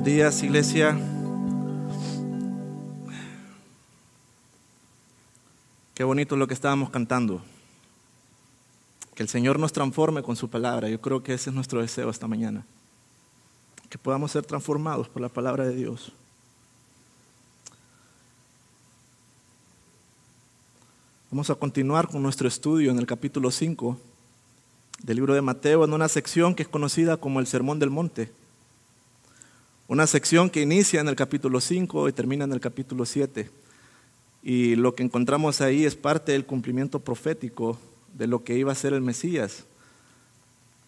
Buenos días, iglesia. Qué bonito lo que estábamos cantando. Que el Señor nos transforme con su palabra. Yo creo que ese es nuestro deseo esta mañana. Que podamos ser transformados por la palabra de Dios. Vamos a continuar con nuestro estudio en el capítulo 5 del libro de Mateo, en una sección que es conocida como el Sermón del Monte. Una sección que inicia en el capítulo 5 y termina en el capítulo 7. Y lo que encontramos ahí es parte del cumplimiento profético de lo que iba a ser el Mesías.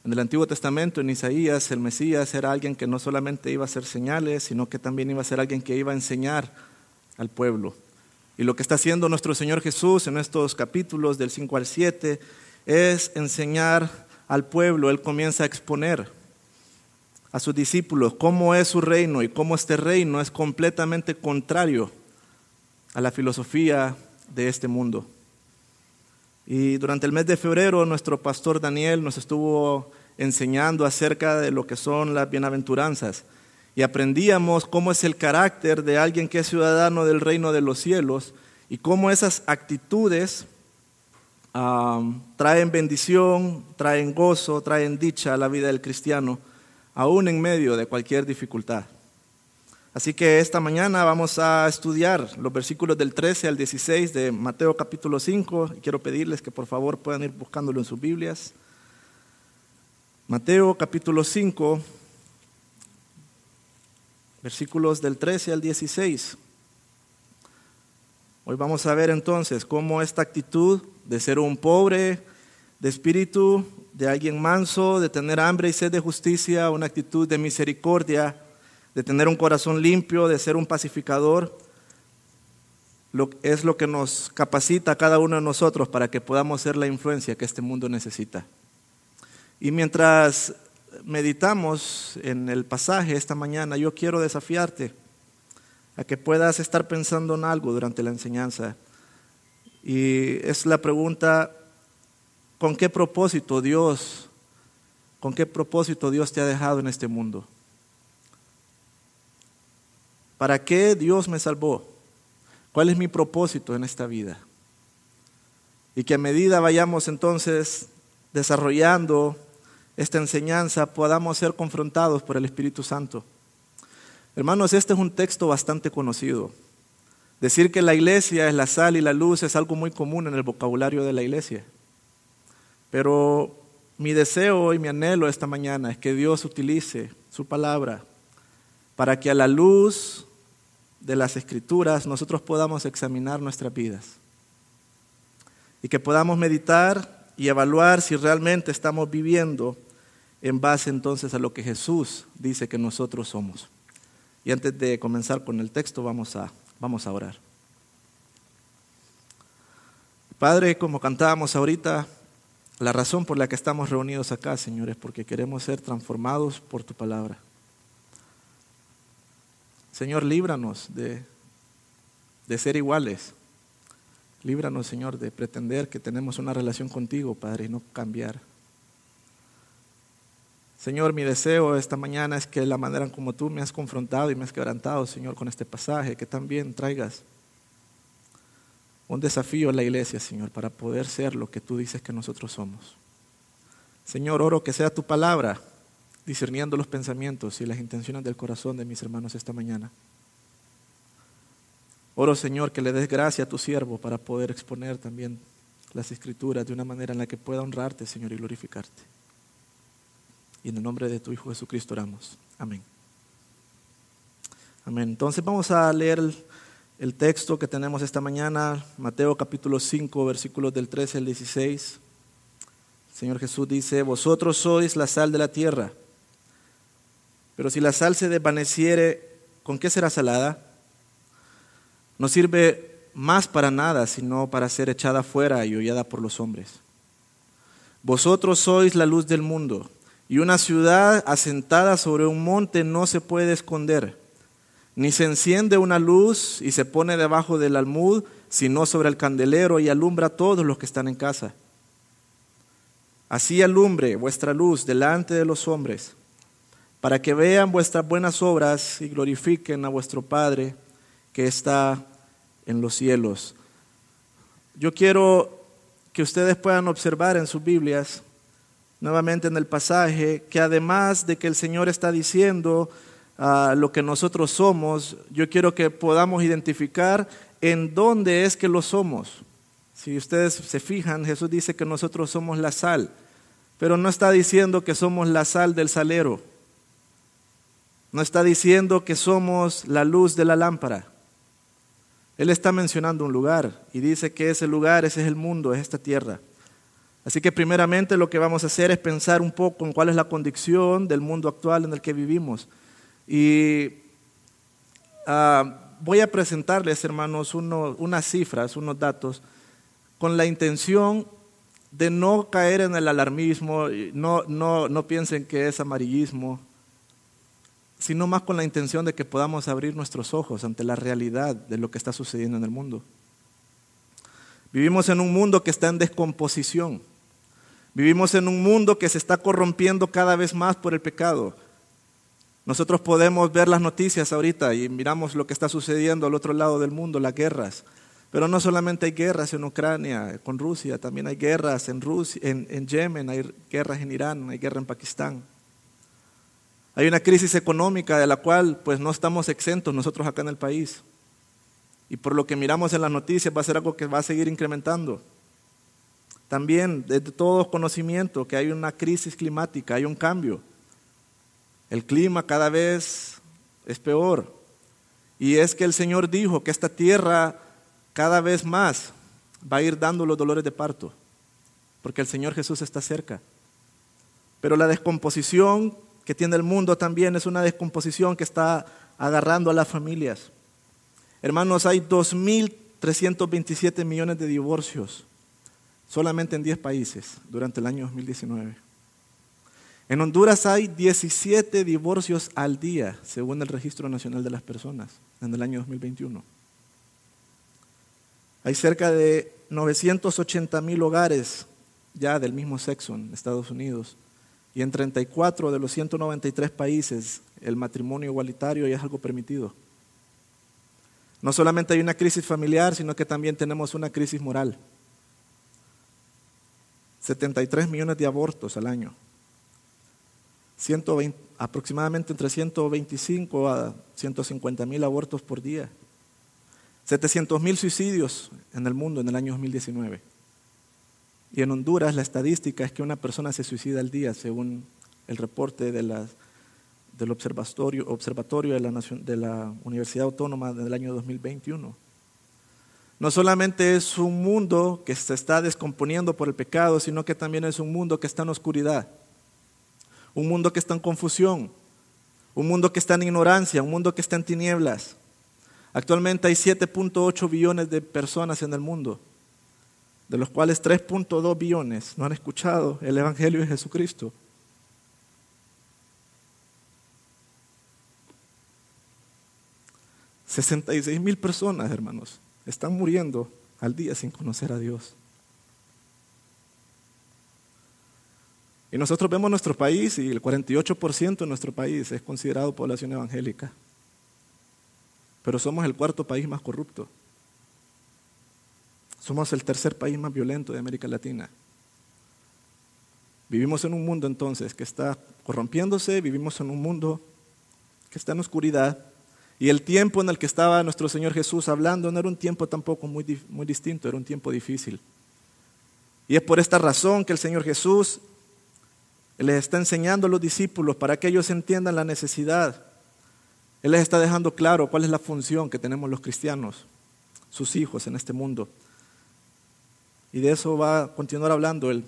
En el Antiguo Testamento, en Isaías, el Mesías era alguien que no solamente iba a hacer señales, sino que también iba a ser alguien que iba a enseñar al pueblo. Y lo que está haciendo nuestro Señor Jesús en estos capítulos del 5 al 7 es enseñar al pueblo. Él comienza a exponer a sus discípulos cómo es su reino y cómo este reino es completamente contrario a la filosofía de este mundo. Y durante el mes de febrero nuestro pastor Daniel nos estuvo enseñando acerca de lo que son las bienaventuranzas y aprendíamos cómo es el carácter de alguien que es ciudadano del reino de los cielos y cómo esas actitudes traen bendición, traen gozo, traen dicha a la vida del cristiano aún en medio de cualquier dificultad. Así que esta mañana vamos a estudiar los versículos del 13 al 16 de Mateo capítulo 5 y quiero pedirles que por favor puedan ir buscándolo en sus Biblias. Mateo capítulo 5, versículos del 13 al 16. Hoy vamos a ver entonces cómo esta actitud de ser un pobre de espíritu de alguien manso, de tener hambre y sed de justicia, una actitud de misericordia, de tener un corazón limpio, de ser un pacificador, es lo que nos capacita a cada uno de nosotros para que podamos ser la influencia que este mundo necesita. Y mientras meditamos en el pasaje esta mañana, yo quiero desafiarte a que puedas estar pensando en algo durante la enseñanza. Y es la pregunta, ¿Con qué propósito Dios, con qué propósito Dios te ha dejado en este mundo? ¿Para qué Dios me salvó? ¿Cuál es mi propósito en esta vida? Y que a medida vayamos entonces desarrollando esta enseñanza podamos ser confrontados por el Espíritu Santo. Hermanos, este es un texto bastante conocido. Decir que la iglesia es la sal y la luz es algo muy común en el vocabulario de la iglesia. Pero mi deseo y mi anhelo esta mañana es que Dios utilice su palabra para que a la luz de las escrituras nosotros podamos examinar nuestras vidas y que podamos meditar y evaluar si realmente estamos viviendo en base entonces a lo que Jesús dice que nosotros somos. Y antes de comenzar con el texto vamos a, vamos a orar. Padre, como cantábamos ahorita, la razón por la que estamos reunidos acá, Señor, es porque queremos ser transformados por tu palabra. Señor, líbranos de, de ser iguales. Líbranos, Señor, de pretender que tenemos una relación contigo, Padre, y no cambiar. Señor, mi deseo esta mañana es que la manera como tú me has confrontado y me has quebrantado, Señor, con este pasaje, que también traigas un desafío a la iglesia, Señor, para poder ser lo que tú dices que nosotros somos. Señor, oro que sea tu palabra discerniendo los pensamientos y las intenciones del corazón de mis hermanos esta mañana. Oro, Señor, que le des gracia a tu siervo para poder exponer también las escrituras de una manera en la que pueda honrarte, Señor, y glorificarte. Y en el nombre de tu Hijo Jesucristo oramos. Amén. Amén. Entonces vamos a leer el el texto que tenemos esta mañana, Mateo capítulo 5, versículos del 13 al 16. El Señor Jesús dice, vosotros sois la sal de la tierra, pero si la sal se desvaneciere, ¿con qué será salada? No sirve más para nada, sino para ser echada fuera y hollada por los hombres. Vosotros sois la luz del mundo, y una ciudad asentada sobre un monte no se puede esconder ni se enciende una luz y se pone debajo del almud, sino sobre el candelero y alumbra a todos los que están en casa. Así alumbre vuestra luz delante de los hombres, para que vean vuestras buenas obras y glorifiquen a vuestro Padre que está en los cielos. Yo quiero que ustedes puedan observar en sus Biblias, nuevamente en el pasaje, que además de que el Señor está diciendo lo que nosotros somos, yo quiero que podamos identificar en dónde es que lo somos. Si ustedes se fijan, Jesús dice que nosotros somos la sal, pero no está diciendo que somos la sal del salero. No está diciendo que somos la luz de la lámpara. Él está mencionando un lugar y dice que ese lugar, ese es el mundo, es esta tierra. Así que primeramente lo que vamos a hacer es pensar un poco en cuál es la condición del mundo actual en el que vivimos. Y ah, voy a presentarles, hermanos, unas cifras, unos datos, con la intención de no caer en el alarmismo, no, no, no piensen que es amarillismo, sino más con la intención de que podamos abrir nuestros ojos ante la realidad de lo que está sucediendo en el mundo. Vivimos en un mundo que está en descomposición. Vivimos en un mundo que se está corrompiendo cada vez más por el pecado. Nosotros podemos ver las noticias ahorita y miramos lo que está sucediendo al otro lado del mundo, las guerras. Pero no solamente hay guerras en Ucrania, con Rusia, también hay guerras en, Rusia, en, en Yemen, hay guerras en Irán, hay guerra en Pakistán. Hay una crisis económica de la cual pues no estamos exentos nosotros acá en el país. Y por lo que miramos en las noticias va a ser algo que va a seguir incrementando. También de todo conocimiento que hay una crisis climática, hay un cambio. El clima cada vez es peor. Y es que el Señor dijo que esta tierra cada vez más va a ir dando los dolores de parto, porque el Señor Jesús está cerca. Pero la descomposición que tiene el mundo también es una descomposición que está agarrando a las familias. Hermanos, hay 2.327 millones de divorcios solamente en 10 países durante el año 2019. En Honduras hay 17 divorcios al día, según el Registro Nacional de las Personas, en el año 2021. Hay cerca de 980 mil hogares ya del mismo sexo en Estados Unidos y en 34 de los 193 países el matrimonio igualitario ya es algo permitido. No solamente hay una crisis familiar, sino que también tenemos una crisis moral. 73 millones de abortos al año. 120, aproximadamente entre 125 a 150 mil abortos por día. 700 mil suicidios en el mundo en el año 2019. Y en Honduras la estadística es que una persona se suicida al día, según el reporte de del observatorio, observatorio de, la de la Universidad Autónoma del año 2021. No solamente es un mundo que se está descomponiendo por el pecado, sino que también es un mundo que está en oscuridad, un mundo que está en confusión, un mundo que está en ignorancia, un mundo que está en tinieblas. Actualmente hay 7.8 billones de personas en el mundo de los cuales 3.2 billones no han escuchado el Evangelio de Jesucristo. ...66 mil personas, hermanos, están muriendo al día sin conocer a Dios. Y nosotros vemos nuestro país y el 48% de nuestro país es considerado población evangélica. Pero somos el cuarto país más corrupto. Somos el tercer país más violento de América Latina. Vivimos en un mundo entonces que está corrompiéndose, vivimos en un mundo que está en oscuridad. Y el tiempo en el que estaba nuestro Señor Jesús hablando no era un tiempo tampoco muy, muy distinto, era un tiempo difícil. Y es por esta razón que el Señor Jesús les está enseñando a los discípulos para que ellos entiendan la necesidad. Él les está dejando claro cuál es la función que tenemos los cristianos, sus hijos en este mundo. Y de eso va a continuar hablando el,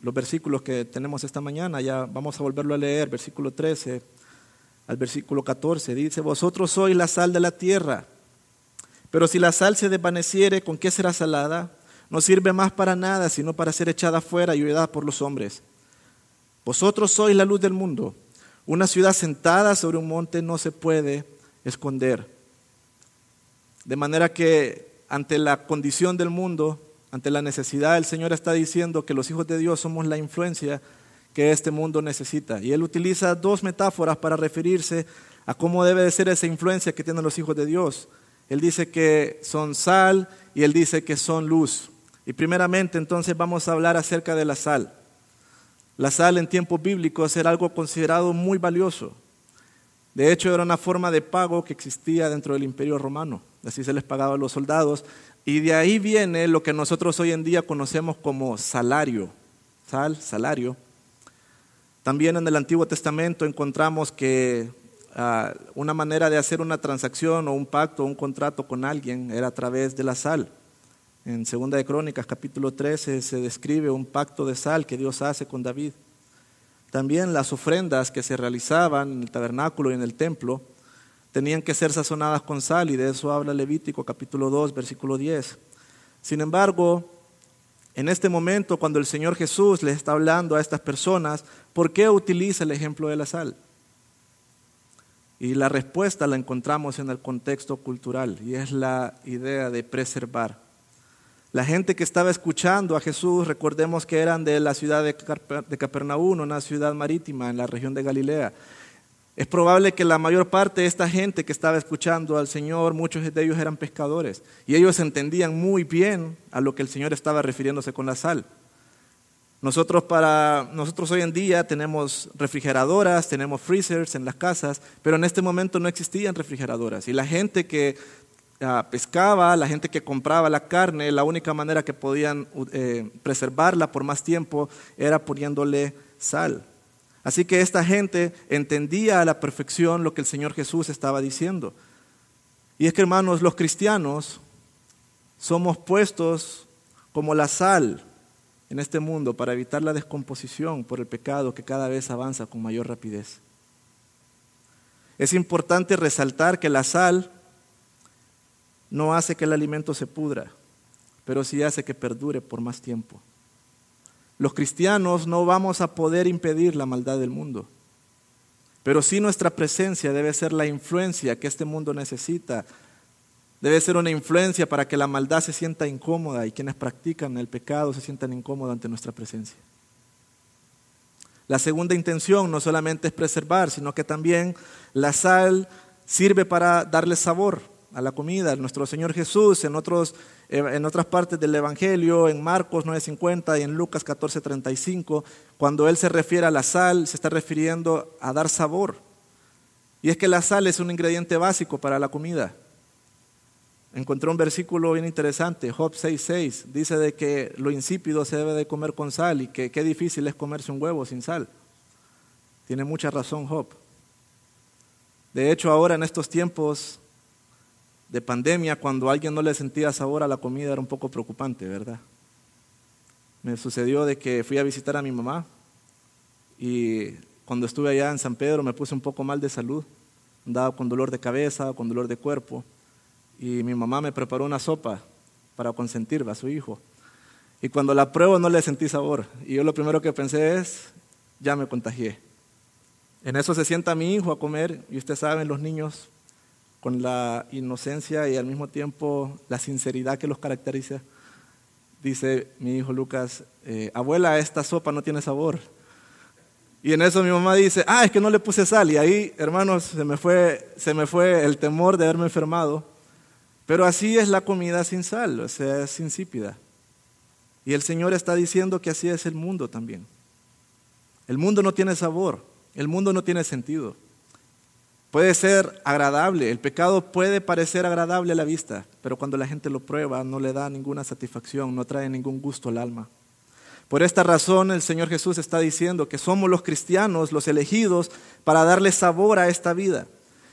los versículos que tenemos esta mañana. Ya vamos a volverlo a leer, versículo 13 al versículo 14. Dice, vosotros sois la sal de la tierra, pero si la sal se desvaneciere, ¿con qué será salada? No sirve más para nada, sino para ser echada fuera y oída por los hombres. Vosotros sois la luz del mundo. Una ciudad sentada sobre un monte no se puede esconder. De manera que ante la condición del mundo, ante la necesidad, el Señor está diciendo que los hijos de Dios somos la influencia que este mundo necesita. Y él utiliza dos metáforas para referirse a cómo debe de ser esa influencia que tienen los hijos de Dios. Él dice que son sal y él dice que son luz. Y primeramente entonces vamos a hablar acerca de la sal. La sal en tiempos bíblicos era algo considerado muy valioso. De hecho, era una forma de pago que existía dentro del imperio romano. Así se les pagaba a los soldados. Y de ahí viene lo que nosotros hoy en día conocemos como salario. Sal, salario. También en el Antiguo Testamento encontramos que ah, una manera de hacer una transacción o un pacto o un contrato con alguien era a través de la sal. En Segunda de Crónicas, capítulo 13, se describe un pacto de sal que Dios hace con David. También las ofrendas que se realizaban en el tabernáculo y en el templo tenían que ser sazonadas con sal y de eso habla Levítico capítulo 2 versículo 10. Sin embargo, en este momento cuando el Señor Jesús le está hablando a estas personas, ¿por qué utiliza el ejemplo de la sal? Y la respuesta la encontramos en el contexto cultural y es la idea de preservar. La gente que estaba escuchando a Jesús, recordemos que eran de la ciudad de Capernaum, una ciudad marítima en la región de Galilea. Es probable que la mayor parte de esta gente que estaba escuchando al Señor, muchos de ellos eran pescadores y ellos entendían muy bien a lo que el Señor estaba refiriéndose con la sal. Nosotros, para, nosotros hoy en día tenemos refrigeradoras, tenemos freezers en las casas, pero en este momento no existían refrigeradoras. Y la gente que pescaba, la gente que compraba la carne, la única manera que podían eh, preservarla por más tiempo era poniéndole sal. Así que esta gente entendía a la perfección lo que el Señor Jesús estaba diciendo. Y es que hermanos, los cristianos somos puestos como la sal en este mundo para evitar la descomposición por el pecado que cada vez avanza con mayor rapidez. Es importante resaltar que la sal no hace que el alimento se pudra, pero sí hace que perdure por más tiempo. Los cristianos no vamos a poder impedir la maldad del mundo, pero sí nuestra presencia debe ser la influencia que este mundo necesita. Debe ser una influencia para que la maldad se sienta incómoda y quienes practican el pecado se sientan incómodos ante nuestra presencia. La segunda intención no solamente es preservar, sino que también la sal sirve para darle sabor a la comida. Nuestro Señor Jesús en, otros, eh, en otras partes del Evangelio, en Marcos 9:50 y en Lucas 14:35, cuando Él se refiere a la sal, se está refiriendo a dar sabor. Y es que la sal es un ingrediente básico para la comida. Encontré un versículo bien interesante, Job 6:6, dice de que lo insípido se debe de comer con sal y que qué difícil es comerse un huevo sin sal. Tiene mucha razón Job. De hecho, ahora en estos tiempos de pandemia, cuando alguien no le sentía sabor a la comida, era un poco preocupante, ¿verdad? Me sucedió de que fui a visitar a mi mamá y cuando estuve allá en San Pedro me puse un poco mal de salud, andaba con dolor de cabeza, con dolor de cuerpo y mi mamá me preparó una sopa para consentir a su hijo. Y cuando la pruebo no le sentí sabor y yo lo primero que pensé es, ya me contagié. En eso se sienta mi hijo a comer y ustedes saben, los niños con la inocencia y al mismo tiempo la sinceridad que los caracteriza. Dice mi hijo Lucas, eh, abuela, esta sopa no tiene sabor. Y en eso mi mamá dice, ah, es que no le puse sal. Y ahí, hermanos, se me fue, se me fue el temor de haberme enfermado. Pero así es la comida sin sal, o sea, es insípida. Y el Señor está diciendo que así es el mundo también. El mundo no tiene sabor, el mundo no tiene sentido. Puede ser agradable, el pecado puede parecer agradable a la vista, pero cuando la gente lo prueba no le da ninguna satisfacción, no trae ningún gusto al alma. Por esta razón el Señor Jesús está diciendo que somos los cristianos, los elegidos, para darle sabor a esta vida.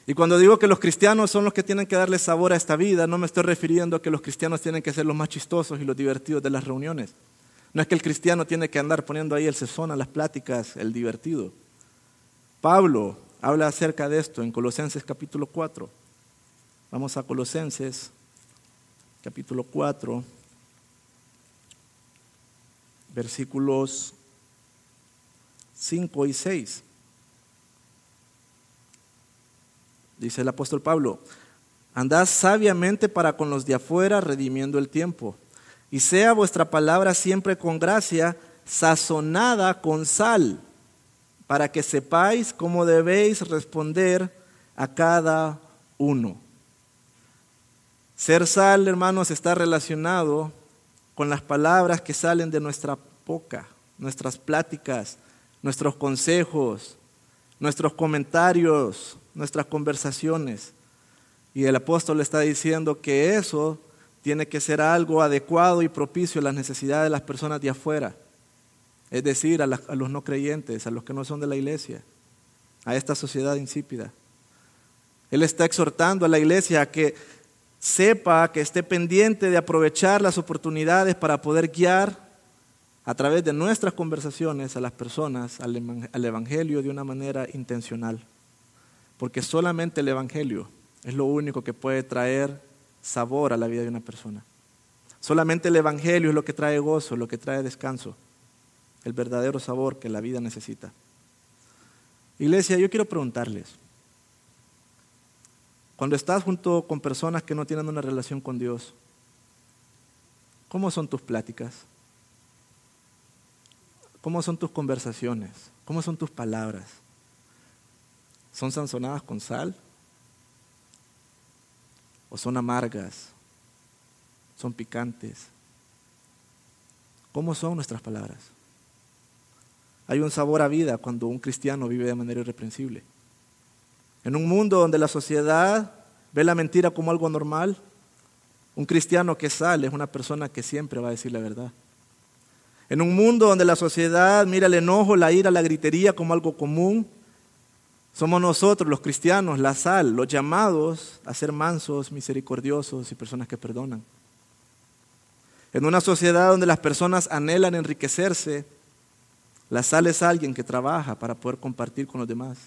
Y cuando digo que los cristianos son los que tienen que darle sabor a esta vida, no me estoy refiriendo a que los cristianos tienen que ser los más chistosos y los divertidos de las reuniones. No es que el cristiano tiene que andar poniendo ahí el sesón a las pláticas, el divertido. Pablo habla acerca de esto en Colosenses capítulo 4. Vamos a Colosenses capítulo 4, versículos 5 y 6. Dice el apóstol Pablo, andad sabiamente para con los de afuera, redimiendo el tiempo, y sea vuestra palabra siempre con gracia, sazonada con sal para que sepáis cómo debéis responder a cada uno. Ser sal, hermanos, está relacionado con las palabras que salen de nuestra boca, nuestras pláticas, nuestros consejos, nuestros comentarios, nuestras conversaciones. Y el apóstol está diciendo que eso tiene que ser algo adecuado y propicio a las necesidades de las personas de afuera, es decir, a, los no creyentes, a los que no son de la iglesia, a esta sociedad insípida. Él está exhortando a la iglesia a que sepa, que esté pendiente de aprovechar las oportunidades para poder guiar a través de nuestras conversaciones a las personas al Evangelio de una manera intencional. Porque solamente el Evangelio es lo único que puede traer sabor a la vida de una persona. Solamente el Evangelio es lo que trae gozo, lo que trae descanso, el verdadero sabor que la vida necesita. Iglesia, yo quiero preguntarles, cuando estás junto con personas que no tienen una relación con Dios, ¿cómo son tus pláticas? ¿Cómo son tus conversaciones? ¿Cómo son tus palabras? ¿Son sanzonadas con sal? ¿O son amargas? ¿Son picantes? ¿Cómo son nuestras palabras? Hay un sabor a vida cuando un cristiano vive de manera irreprensible. En un mundo donde la sociedad ve la mentira como algo normal, un cristiano que sale es una persona que siempre va a decir la verdad. En un mundo donde la sociedad mira el enojo, la ira, la gritería como algo común, somos nosotros los cristianos, la sal, los llamados a ser mansos, misericordiosos y personas que perdonan. En una sociedad donde las personas anhelan enriquecerse, la sal es alguien que trabaja para poder compartir con los demás.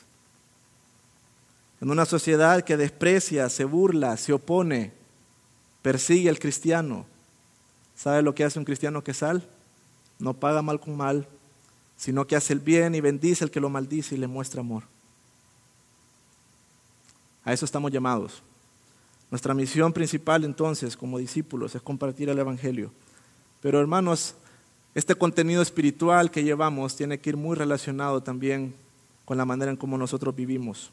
En una sociedad que desprecia, se burla, se opone, persigue al cristiano. ¿Sabe lo que hace un cristiano que sal? No paga mal con mal, sino que hace el bien y bendice al que lo maldice y le muestra amor. A eso estamos llamados. Nuestra misión principal entonces como discípulos es compartir el Evangelio. Pero hermanos, este contenido espiritual que llevamos tiene que ir muy relacionado también con la manera en cómo nosotros vivimos.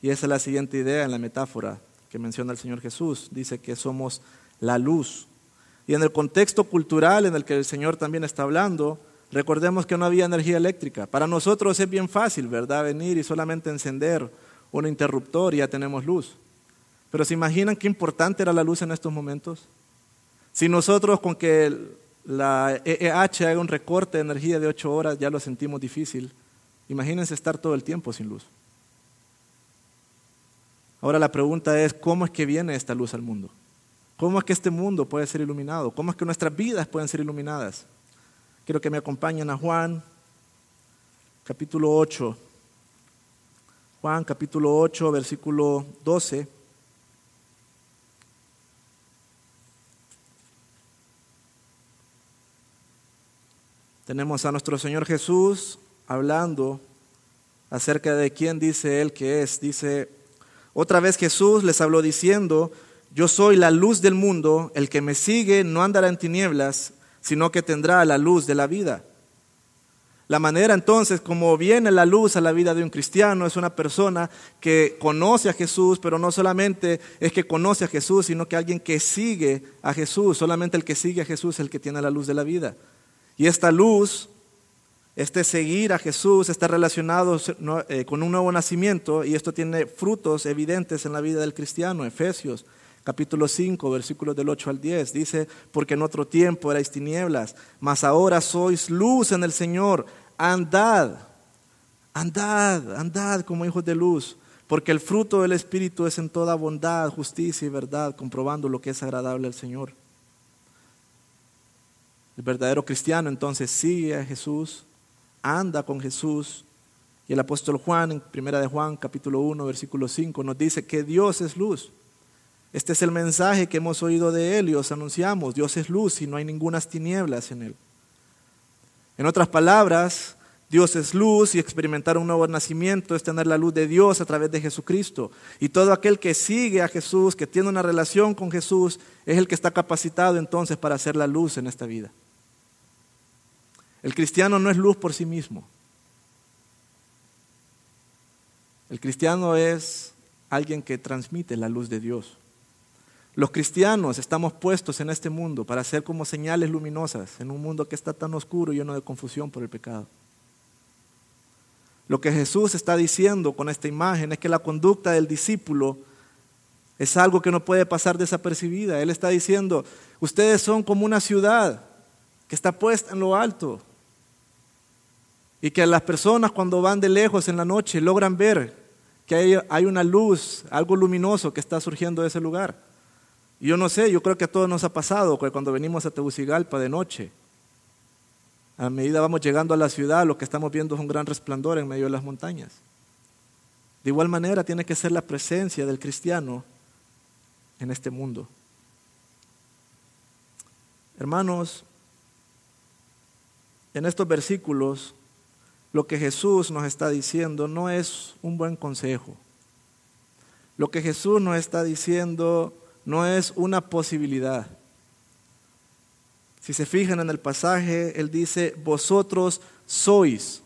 Y esa es la siguiente idea en la metáfora que menciona el Señor Jesús. Dice que somos la luz. Y en el contexto cultural en el que el Señor también está hablando, recordemos que no había energía eléctrica. Para nosotros es bien fácil, ¿verdad? Venir y solamente encender un interruptor y ya tenemos luz. Pero ¿se imaginan qué importante era la luz en estos momentos? Si nosotros con que la EEH haga un recorte de energía de ocho horas ya lo sentimos difícil, imagínense estar todo el tiempo sin luz. Ahora la pregunta es, ¿cómo es que viene esta luz al mundo? ¿Cómo es que este mundo puede ser iluminado? ¿Cómo es que nuestras vidas pueden ser iluminadas? Quiero que me acompañen a Juan, capítulo 8. Juan, capítulo 8, versículo 12. Tenemos a nuestro Señor Jesús hablando acerca de quién dice Él que es. Dice, otra vez Jesús les habló diciendo, yo soy la luz del mundo, el que me sigue no andará en tinieblas, sino que tendrá la luz de la vida. La manera entonces como viene la luz a la vida de un cristiano es una persona que conoce a Jesús, pero no solamente es que conoce a Jesús, sino que alguien que sigue a Jesús. Solamente el que sigue a Jesús es el que tiene la luz de la vida. Y esta luz este seguir a Jesús está relacionado eh, con un nuevo nacimiento y esto tiene frutos evidentes en la vida del cristiano. Efesios capítulo 5, versículos del 8 al 10, dice, porque en otro tiempo erais tinieblas, mas ahora sois luz en el Señor. Andad, andad, andad como hijos de luz, porque el fruto del Espíritu es en toda bondad, justicia y verdad, comprobando lo que es agradable al Señor. El verdadero cristiano entonces sigue a Jesús, anda con Jesús. Y el apóstol Juan, en primera de Juan, capítulo 1, versículo 5, nos dice que Dios es luz. Este es el mensaje que hemos oído de Él y os anunciamos. Dios es luz y no hay ninguna tinieblas en Él. En otras palabras, Dios es luz y experimentar un nuevo nacimiento es tener la luz de Dios a través de Jesucristo. Y todo aquel que sigue a Jesús, que tiene una relación con Jesús, es el que está capacitado entonces para hacer la luz en esta vida. El cristiano no es luz por sí mismo. El cristiano es alguien que transmite la luz de Dios. Los cristianos estamos puestos en este mundo para ser como señales luminosas en un mundo que está tan oscuro y lleno de confusión por el pecado. Lo que Jesús está diciendo con esta imagen es que la conducta del discípulo es algo que no puede pasar desapercibida. Él está diciendo, ustedes son como una ciudad que está puesta en lo alto y que las personas cuando van de lejos en la noche logran ver que hay, una luz, algo luminoso que está surgiendo de ese lugar. Y yo no sé, yo creo que a todos nos ha pasado que cuando venimos a Tegucigalpa de noche, a medida vamos llegando a la ciudad, lo que estamos viendo es un gran resplandor en medio de las montañas. De igual manera tiene que ser la presencia del cristiano en este mundo. Hermanos, en estos versículos lo que Jesús nos está diciendo no es un buen consejo. Lo que Jesús nos está diciendo no es una posibilidad. Si se fijan en el pasaje, Él dice, vosotros sois.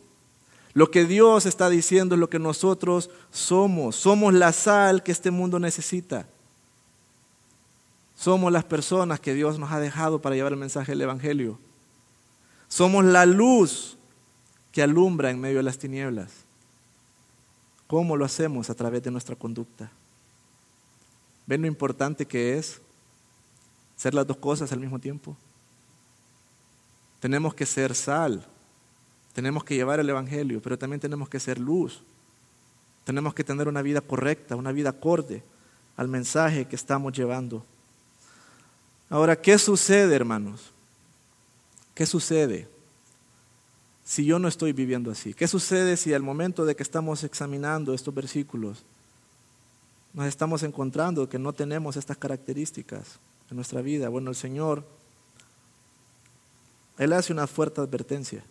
Lo que Dios está diciendo es lo que nosotros somos. Somos la sal que este mundo necesita. Somos las personas que Dios nos ha dejado para llevar el mensaje del Evangelio. Somos la luz que alumbra en medio de las tinieblas. ¿Cómo lo hacemos? A través de nuestra conducta. ¿Ven lo importante que es ser las dos cosas al mismo tiempo? Tenemos que ser sal, tenemos que llevar el Evangelio, pero también tenemos que ser luz. Tenemos que tener una vida correcta, una vida acorde al mensaje que estamos llevando. Ahora, ¿qué sucede, hermanos? ¿Qué sucede si yo no estoy viviendo así? ¿Qué sucede si al momento de que estamos examinando estos versículos nos estamos encontrando que no tenemos estas características en nuestra vida. Bueno, el Señor, Él hace una fuerte advertencia.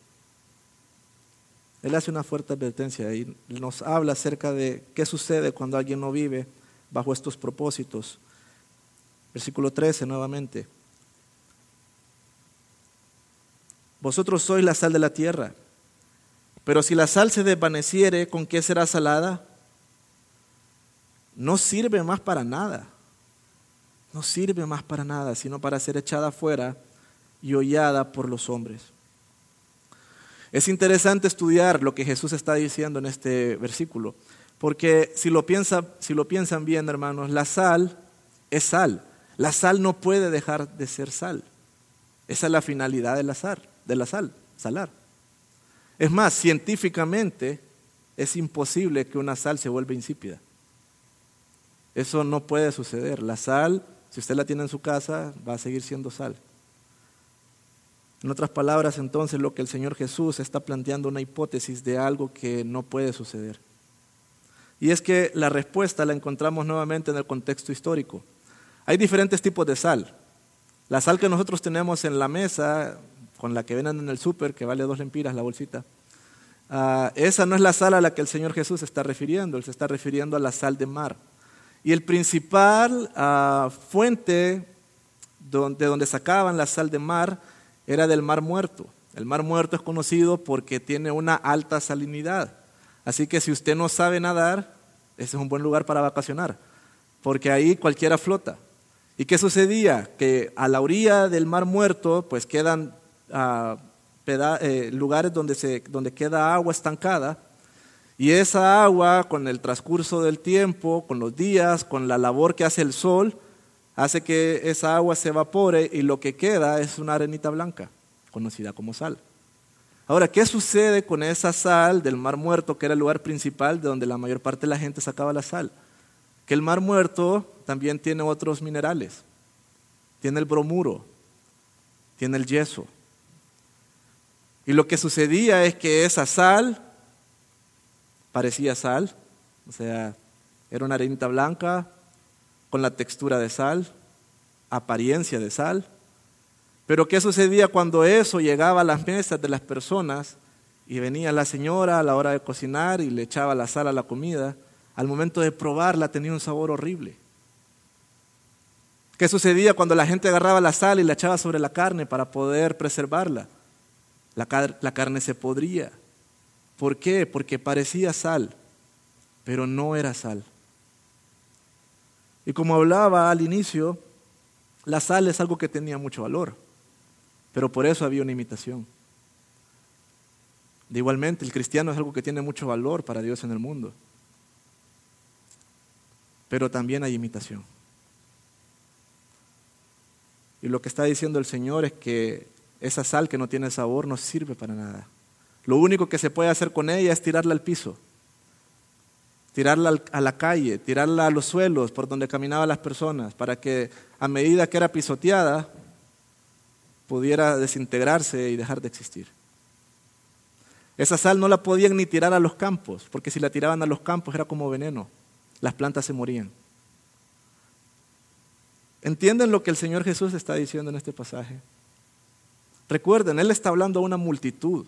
Él hace una fuerte advertencia y nos habla acerca de qué sucede cuando alguien no vive bajo estos propósitos. Versículo 13 nuevamente. Vosotros sois la sal de la tierra, pero si la sal se desvaneciere, ¿con qué será salada? no sirve más para nada. No sirve más para nada, sino para ser echada afuera y hollada por los hombres. Es interesante estudiar lo que Jesús está diciendo en este versículo, porque si lo, si lo piensan bien, hermanos, la sal es sal. La sal no puede dejar de ser sal. Esa es la finalidad de la sal, de la sal, salar. Es más, científicamente es imposible que una sal se vuelva insípida. Eso no puede suceder. La sal, si usted la tiene en su casa, va a seguir siendo sal. En otras palabras, entonces, lo que el Señor Jesús está planteando una hipótesis de algo que no puede suceder. Y es que la respuesta la encontramos nuevamente en el contexto histórico. Hay diferentes tipos de sal. La sal que nosotros tenemos en la mesa, con la que venden en el súper, que vale dos lempiras la bolsita, ah, esa no es la sal a la que el Señor Jesús se está refiriendo, Él se está refiriendo a la sal de mar. Y el principal ah, fuente de donde sacaban la sal de mar era del mar muerto. El mar muerto es conocido porque tiene una alta salinidad. Así que si usted no sabe nadar, ese es un buen lugar para vacacionar, porque ahí cualquiera flota. ¿Y qué sucedía? Que a la orilla del mar muerto, pues quedan eh, lugares donde, se, donde queda agua estancada y esa agua, con el transcurso del tiempo, con los días, con la labor que hace el sol, hace que esa agua se evapore y lo que queda es una arenita blanca, conocida como sal. Ahora, ¿qué sucede con esa sal del Mar Muerto, que era el lugar principal de donde la mayor parte de la gente sacaba la sal? Que el Mar Muerto también tiene otros minerales. Tiene el bromuro, tiene el yeso. Y lo que sucedía es que esa sal parecía sal, o sea, era una arenita blanca con la textura de sal, apariencia de sal. Pero ¿qué sucedía cuando eso llegaba a las mesas de las personas y venía la señora a la hora de cocinar y le echaba la sal a la comida? Al momento de probarla tenía un sabor horrible. ¿Qué sucedía cuando la gente agarraba la sal y la echaba sobre la carne para poder preservarla? La, la carne se podría. ¿Por qué? Porque parecía sal, pero no era sal. Y como hablaba al inicio, la sal es algo que tenía mucho valor, pero por eso había una imitación. De igualmente, el cristiano es algo que tiene mucho valor para Dios en el mundo, pero también hay imitación. Y lo que está diciendo el Señor es que esa sal que no tiene sabor no sirve para nada. Lo único que se puede hacer con ella es tirarla al piso tirarla a la calle, tirarla a los suelos por donde caminaban las personas, para que a medida que era pisoteada pudiera desintegrarse y dejar de existir. Esa sal no la podían ni tirar a los campos, porque si la tiraban a los campos era como veneno, las plantas se morían. ¿Entienden lo que el Señor Jesús está diciendo en este pasaje? Recuerden, Él está hablando a una multitud.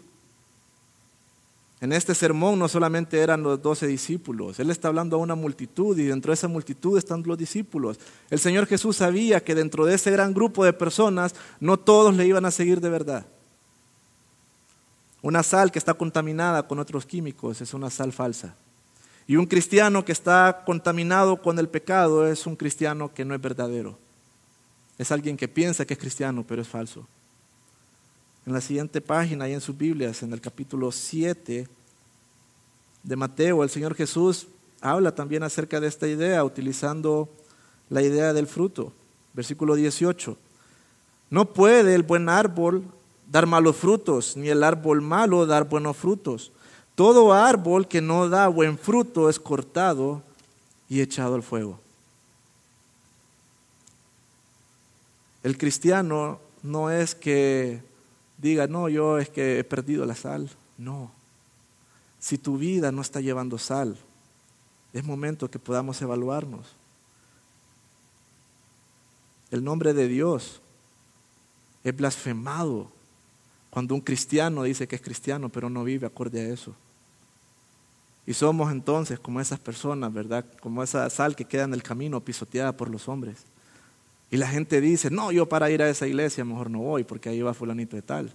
En este sermón no solamente eran los doce discípulos, Él está hablando a una multitud y dentro de esa multitud están los discípulos. El Señor Jesús sabía que dentro de ese gran grupo de personas no todos le iban a seguir de verdad. Una sal que está contaminada con otros químicos es una sal falsa. Y un cristiano que está contaminado con el pecado es un cristiano que no es verdadero. Es alguien que piensa que es cristiano, pero es falso. En la siguiente página, ahí en sus Biblias, en el capítulo 7 de Mateo, el Señor Jesús habla también acerca de esta idea, utilizando la idea del fruto. Versículo 18. No puede el buen árbol dar malos frutos, ni el árbol malo dar buenos frutos. Todo árbol que no da buen fruto es cortado y echado al fuego. El cristiano no es que diga, no, yo es que he perdido la sal. No. Si tu vida no está llevando sal, es momento que podamos evaluarnos. El nombre de Dios es blasfemado cuando un cristiano dice que es cristiano, pero no vive acorde a eso. Y somos entonces como esas personas, ¿verdad? Como esa sal que queda en el camino pisoteada por los hombres. Y la gente dice, no, yo para ir a esa iglesia mejor no voy porque ahí va fulanito de tal.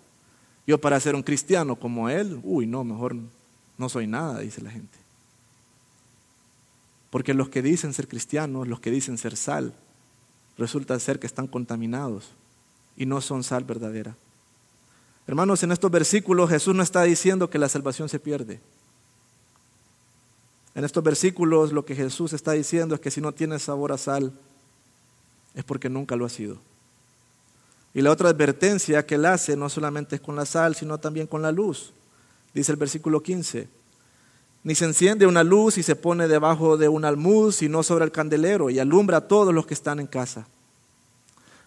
Yo para ser un cristiano como él, uy, no, mejor no soy nada, dice la gente. Porque los que dicen ser cristianos, los que dicen ser sal, resulta ser que están contaminados y no son sal verdadera. Hermanos, en estos versículos Jesús no está diciendo que la salvación se pierde. En estos versículos lo que Jesús está diciendo es que si no tienes sabor a sal, es porque nunca lo ha sido. Y la otra advertencia que él hace no solamente es con la sal, sino también con la luz. Dice el versículo 15, ni se enciende una luz y se pone debajo de un almud, sino sobre el candelero y alumbra a todos los que están en casa.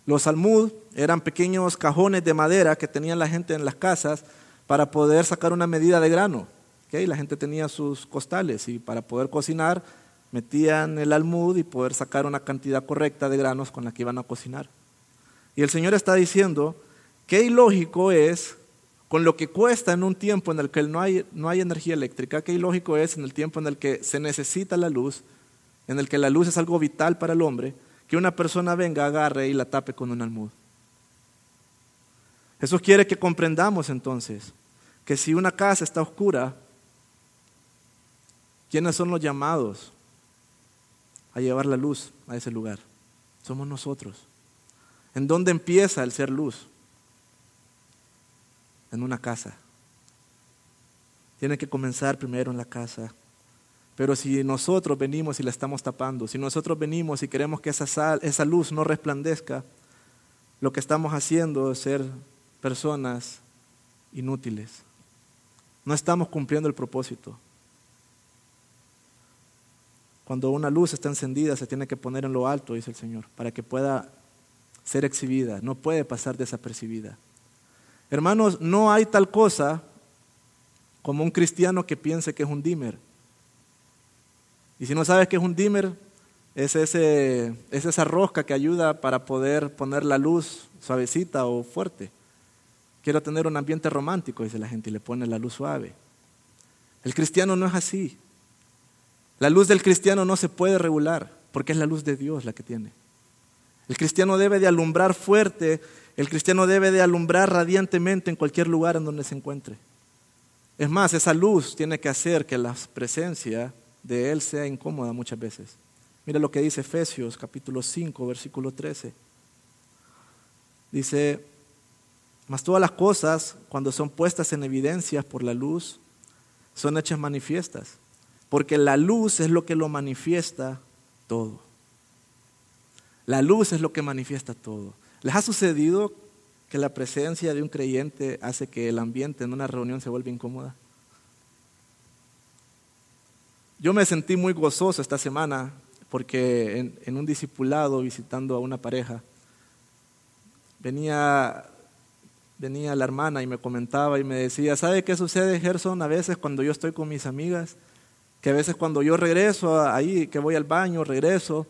Los almud eran pequeños cajones de madera que tenían la gente en las casas para poder sacar una medida de grano. ¿okay? La gente tenía sus costales y para poder cocinar metían el almud y poder sacar una cantidad correcta de granos con la que iban a cocinar. Y el Señor está diciendo, qué ilógico es con lo que cuesta en un tiempo en el que no hay, no hay energía eléctrica, qué ilógico es en el tiempo en el que se necesita la luz, en el que la luz es algo vital para el hombre, que una persona venga, agarre y la tape con un almud. Eso quiere que comprendamos entonces que si una casa está oscura, ¿quiénes son los llamados a llevar la luz a ese lugar. Somos nosotros. ¿En dónde empieza el ser luz? En una casa. Tiene que comenzar primero en la casa. Pero si nosotros venimos y la estamos tapando, si nosotros venimos y queremos que esa, esa luz no resplandezca, lo que estamos haciendo es ser personas inútiles. No estamos cumpliendo el propósito. Cuando una luz está encendida se tiene que poner en lo alto, dice el Señor, para que pueda ser exhibida, no puede pasar desapercibida. Hermanos, no hay tal cosa como un cristiano que piense que es un dimmer. Y si no sabes que es un dimmer, es, ese, es esa rosca que ayuda para poder poner la luz suavecita o fuerte. Quiero tener un ambiente romántico, dice la gente, y le pone la luz suave. El cristiano no es así. La luz del cristiano no se puede regular porque es la luz de Dios la que tiene. El cristiano debe de alumbrar fuerte, el cristiano debe de alumbrar radiantemente en cualquier lugar en donde se encuentre. Es más, esa luz tiene que hacer que la presencia de Él sea incómoda muchas veces. Mira lo que dice Efesios capítulo 5, versículo 13. Dice, mas todas las cosas, cuando son puestas en evidencia por la luz, son hechas manifiestas, porque la luz es lo que lo manifiesta todo. La luz es lo que manifiesta todo. ¿Les ha sucedido que la presencia de un creyente hace que el ambiente en una reunión se vuelva incómoda? Yo me sentí muy gozoso esta semana porque en, un discipulado visitando a una pareja, venía venía la hermana y me comentaba y me decía, ¿sabe qué sucede, Gerson? A veces cuando yo estoy con mis amigas, que a veces cuando yo regreso ahí, que voy al baño, regreso,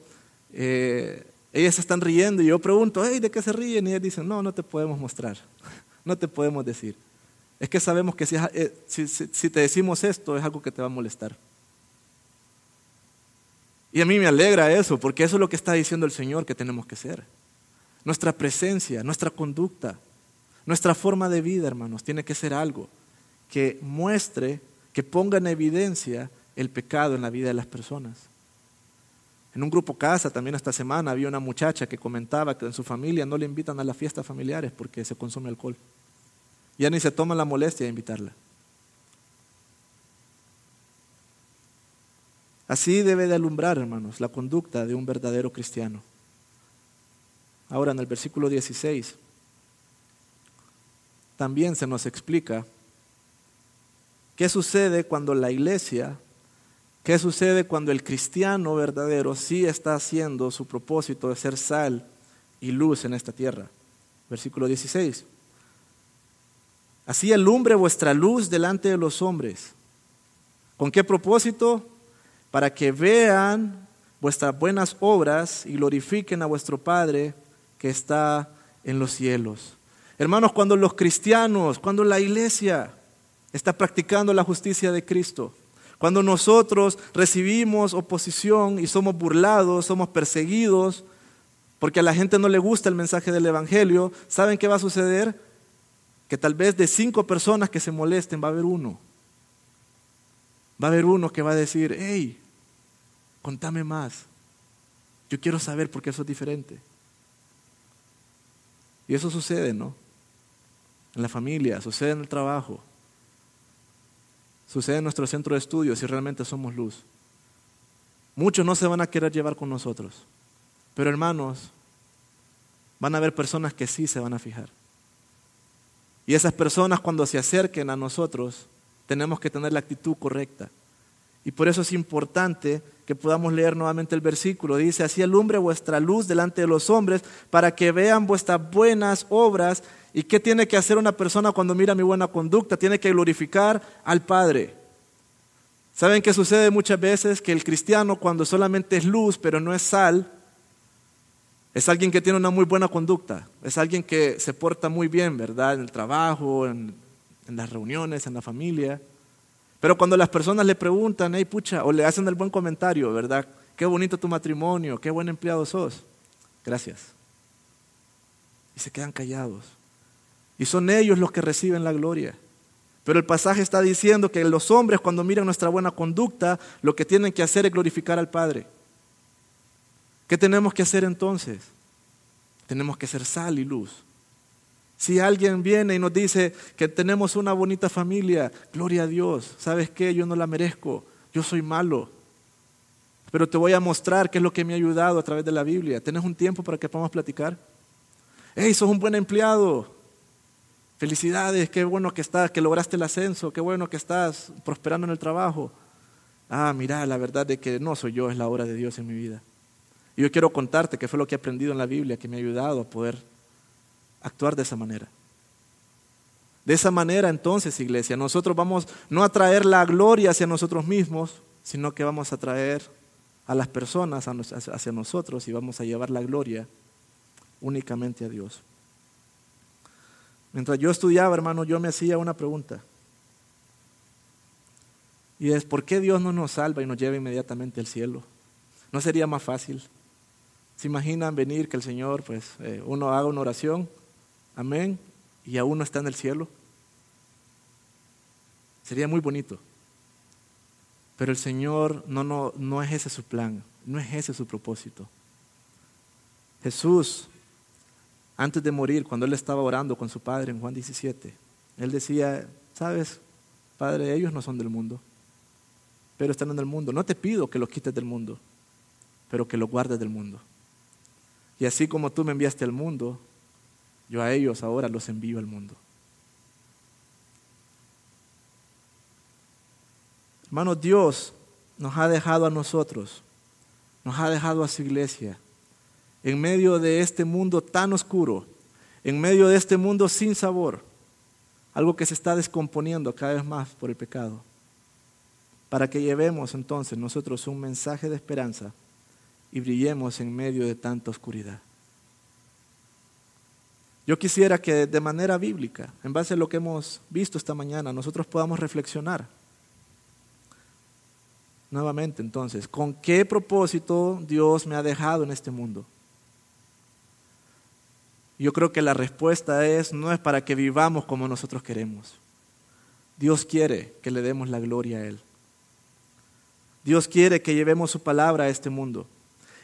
eh, ellas están riendo y yo pregunto, hey, ¿de qué se ríen? Y ellas dicen, no, no te podemos mostrar, no te podemos decir. Es que sabemos que si, eh, si te decimos esto es algo que te va a molestar. Y a mí me alegra eso, porque eso es lo que está diciendo el Señor que tenemos que ser. Nuestra presencia, nuestra conducta, nuestra forma de vida, hermanos, tiene que ser algo que muestre, que ponga en evidencia el pecado en la vida de las personas. En un grupo casa también esta semana había una muchacha que comentaba que en su familia no le invitan a las fiestas familiares porque se consume alcohol. Ya ni se toma la molestia de invitarla. Así debe de alumbrar, hermanos, la conducta de un verdadero cristiano. Ahora en el versículo 16 también se nos explica qué sucede cuando la iglesia, qué sucede cuando el cristiano verdadero sí está haciendo su propósito de ser sal y luz en esta tierra. Versículo 16. Así alumbre vuestra luz delante de los hombres. ¿Con qué propósito? Para que vean vuestras buenas obras y glorifiquen a vuestro Padre que está en los cielos. Hermanos, cuando los cristianos, cuando la iglesia está practicando la justicia de Cristo, cuando nosotros recibimos oposición y somos burlados, somos perseguidos, porque a la gente no le gusta el mensaje del Evangelio, ¿saben qué va a suceder? Que tal vez de cinco personas que se molesten va a haber uno. Va a haber uno que va a decir, hey, contame más. Yo quiero saber por qué eso es diferente. Y eso sucede, ¿no? en la familia, sucede en el trabajo, sucede en nuestro centro de estudio si realmente somos luz. Muchos no se van a querer llevar con nosotros, pero hermanos, van a haber personas que sí se van a fijar. Y esas personas cuando se acerquen a nosotros, tenemos que tener la actitud correcta. Y por eso es importante que podamos leer nuevamente el versículo. Dice, así alumbre vuestra luz delante de los hombres para que vean vuestras buenas obras ¿Y qué tiene que hacer una persona cuando mira mi buena conducta? Tiene que glorificar al Padre. ¿Saben qué sucede muchas veces? Que el cristiano cuando solamente es luz pero no es sal, es alguien que tiene una muy buena conducta, es alguien que se porta muy bien, ¿verdad? En el trabajo, en, las reuniones, en la familia. Pero cuando las personas le preguntan, hey pucha, o le hacen el buen comentario, ¿verdad? Qué bonito tu matrimonio, qué buen empleado sos. Gracias. Y se quedan callados. Y son ellos los que reciben la gloria. Pero el pasaje está diciendo que los hombres cuando miran nuestra buena conducta, lo que tienen que hacer es glorificar al Padre. ¿Qué tenemos que hacer entonces? Tenemos que ser sal y luz. Si alguien viene y nos dice que tenemos una bonita familia, gloria a Dios. ¿Sabes qué? Yo no la merezco. Yo soy malo. Pero te voy a mostrar qué es lo que me ha ayudado a través de la Biblia. ¿Tienes un tiempo para que podamos platicar? ¡Hey, sos un buen empleado! Felicidades, qué bueno que estás, que lograste el ascenso, qué bueno que estás prosperando en el trabajo. Ah, mira, la verdad de que no soy yo, es la obra de Dios en mi vida. Y yo quiero contarte que fue lo que he aprendido en la Biblia que me ha ayudado a poder actuar de esa manera. De esa manera entonces, iglesia, nosotros vamos no a traer la gloria hacia nosotros mismos, sino que vamos a traer a las personas hacia nosotros y vamos a llevar la gloria únicamente a Dios. Mientras yo estudiaba, hermano, yo me hacía una pregunta. Y es, ¿por qué Dios no nos salva y nos lleva inmediatamente al cielo? ¿No sería más fácil? ¿Se imaginan venir que el Señor, pues, eh, uno haga una oración, amén, y aún no está en el cielo? Sería muy bonito. Pero el Señor no, no, no es ese su plan, no es ese su propósito. Jesús, antes de morir, cuando él estaba orando con su Padre en Juan 17, él decía, sabes, Padre, ellos no son del mundo, pero están en el mundo. No te pido que los quites del mundo, pero que los guardes del mundo. Y así como tú me enviaste al mundo, yo a ellos ahora los envío al mundo. Hermanos, Dios nos ha dejado a nosotros, nos ha dejado a su iglesia, en medio de este mundo tan oscuro, en medio de este mundo sin sabor, algo que se está descomponiendo cada vez más por el pecado, para que llevemos entonces nosotros un mensaje de esperanza y brillemos en medio de tanta oscuridad. Yo quisiera que de manera bíblica, en base a lo que hemos visto esta mañana, nosotros podamos reflexionar. Nuevamente, entonces, ¿con qué propósito Dios me ha dejado en este mundo? Yo creo que la respuesta es, no es para que vivamos como nosotros queremos. Dios quiere que le demos la gloria a Él. Dios quiere que llevemos su palabra a este mundo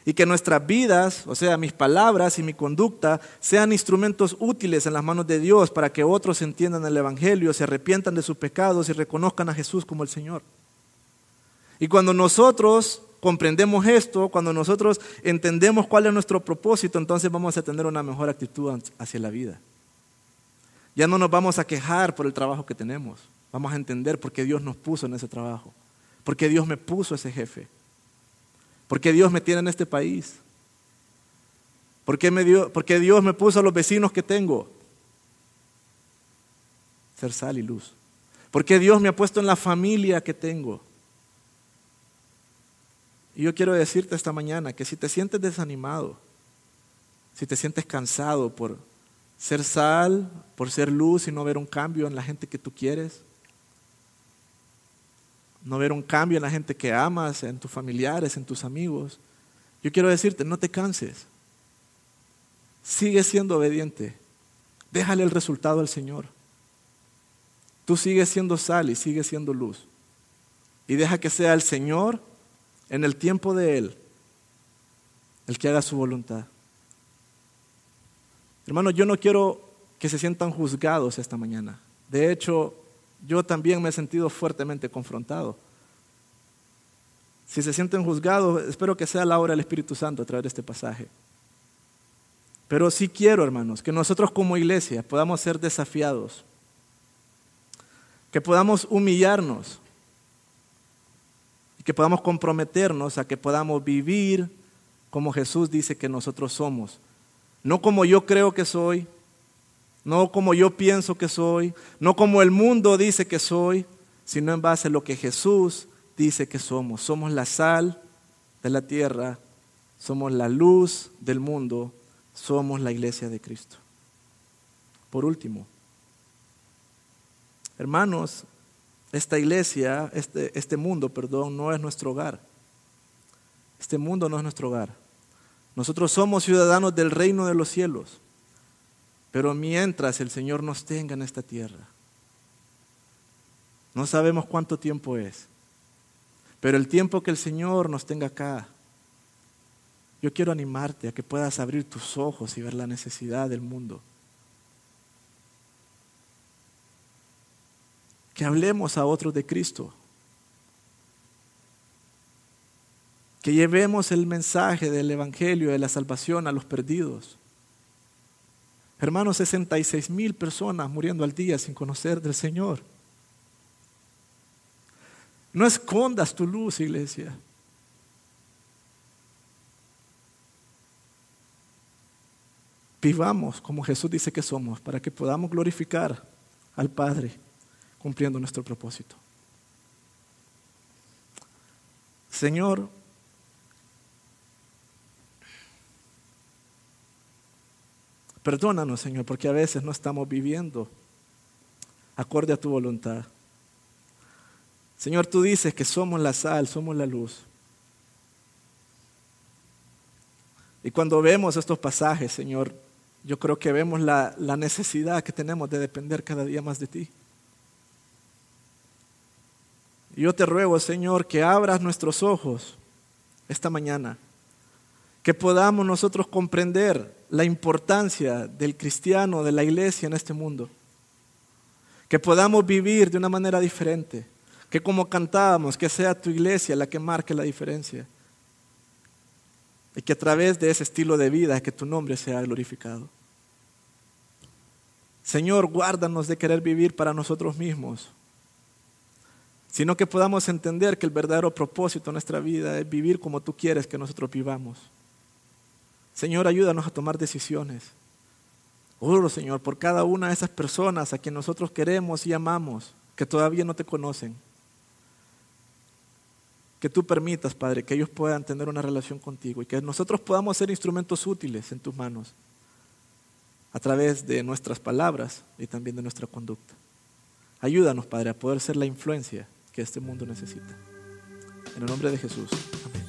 y que nuestras vidas, o sea, mis palabras y mi conducta, sean instrumentos útiles en las manos de Dios para que otros entiendan el Evangelio, se arrepientan de sus pecados y reconozcan a Jesús como el Señor. Y cuando nosotros comprendemos esto, cuando nosotros entendemos cuál es nuestro propósito, entonces vamos a tener una mejor actitud hacia la vida. Ya no nos vamos a quejar por el trabajo que tenemos, vamos a entender por qué Dios nos puso en ese trabajo, por qué Dios me puso ese jefe. ¿Por qué Dios me tiene en este país? ¿Por qué, me dio, Dios me puso a los vecinos que tengo? Ser sal y luz. ¿Por qué Dios me ha puesto en la familia que tengo? Y yo quiero decirte esta mañana que si te sientes desanimado, si te sientes cansado por ser sal, por ser luz y no ver un cambio en la gente que tú quieres, no ver un cambio en la gente que amas, en tus familiares, en tus amigos. Yo quiero decirte, no te canses. Sigue siendo obediente. Déjale el resultado al Señor. Tú sigues siendo sal y sigues siendo luz. Y deja que sea el Señor en el tiempo de Él el que haga su voluntad. Hermano, yo no quiero que se sientan juzgados esta mañana. De hecho, yo también me he sentido fuertemente confrontado. Si se sienten juzgados, espero que sea la obra del Espíritu Santo a través de este pasaje. Pero sí quiero, hermanos, que nosotros como iglesia podamos ser desafiados, que podamos humillarnos que podamos comprometernos a que podamos vivir como Jesús dice que nosotros somos. No como yo creo que soy, no como yo pienso que soy, no como el mundo dice que soy, sino en base a lo que Jesús dice que somos. Somos la sal de la tierra, somos la luz del mundo, somos la iglesia de Cristo. Por último, hermanos, esta iglesia, este, este mundo, perdón, no es nuestro hogar. Este mundo no es nuestro hogar. Nosotros somos ciudadanos del reino de los cielos. Pero mientras el Señor nos tenga en esta tierra, no sabemos cuánto tiempo es, pero el tiempo que el Señor nos tenga acá, yo quiero animarte a que puedas abrir tus ojos y ver la necesidad del mundo. Que hablemos a otros de Cristo. Que llevemos el mensaje del Evangelio de la salvación a los perdidos. Hermanos, 66 mil personas muriendo al día sin conocer del Señor. No escondas tu luz, iglesia. Vivamos como Jesús dice que somos para que podamos glorificar al Padre cumpliendo nuestro propósito. Señor, Perdónanos, Señor, porque a veces no estamos viviendo acorde a tu voluntad. Señor, tú dices que somos la sal, somos la luz. Y cuando vemos estos pasajes, Señor, yo creo que vemos la, la, necesidad que tenemos de depender cada día más de ti. Y yo te ruego, Señor, que abras nuestros ojos esta mañana, que podamos nosotros comprender la importancia del cristiano, de la iglesia en este mundo, que podamos vivir de una manera diferente, que como cantábamos, que sea tu iglesia la que marque la diferencia, y que a través de ese estilo de vida que tu nombre sea glorificado. Señor, guárdanos de querer vivir para nosotros mismos, sino que podamos entender que el verdadero propósito de nuestra vida es vivir como tú quieres que nosotros vivamos. Señor, ayúdanos a tomar decisiones. Oro, Señor, por cada una de esas personas a quien nosotros queremos y amamos, que todavía no te conocen. Que tú permitas, Padre, que ellos puedan tener una relación contigo y que nosotros podamos ser instrumentos útiles en tus manos a través de nuestras palabras y también de nuestra conducta. Ayúdanos, Padre, a poder ser la influencia que este mundo necesita. En el nombre de Jesús. Amén.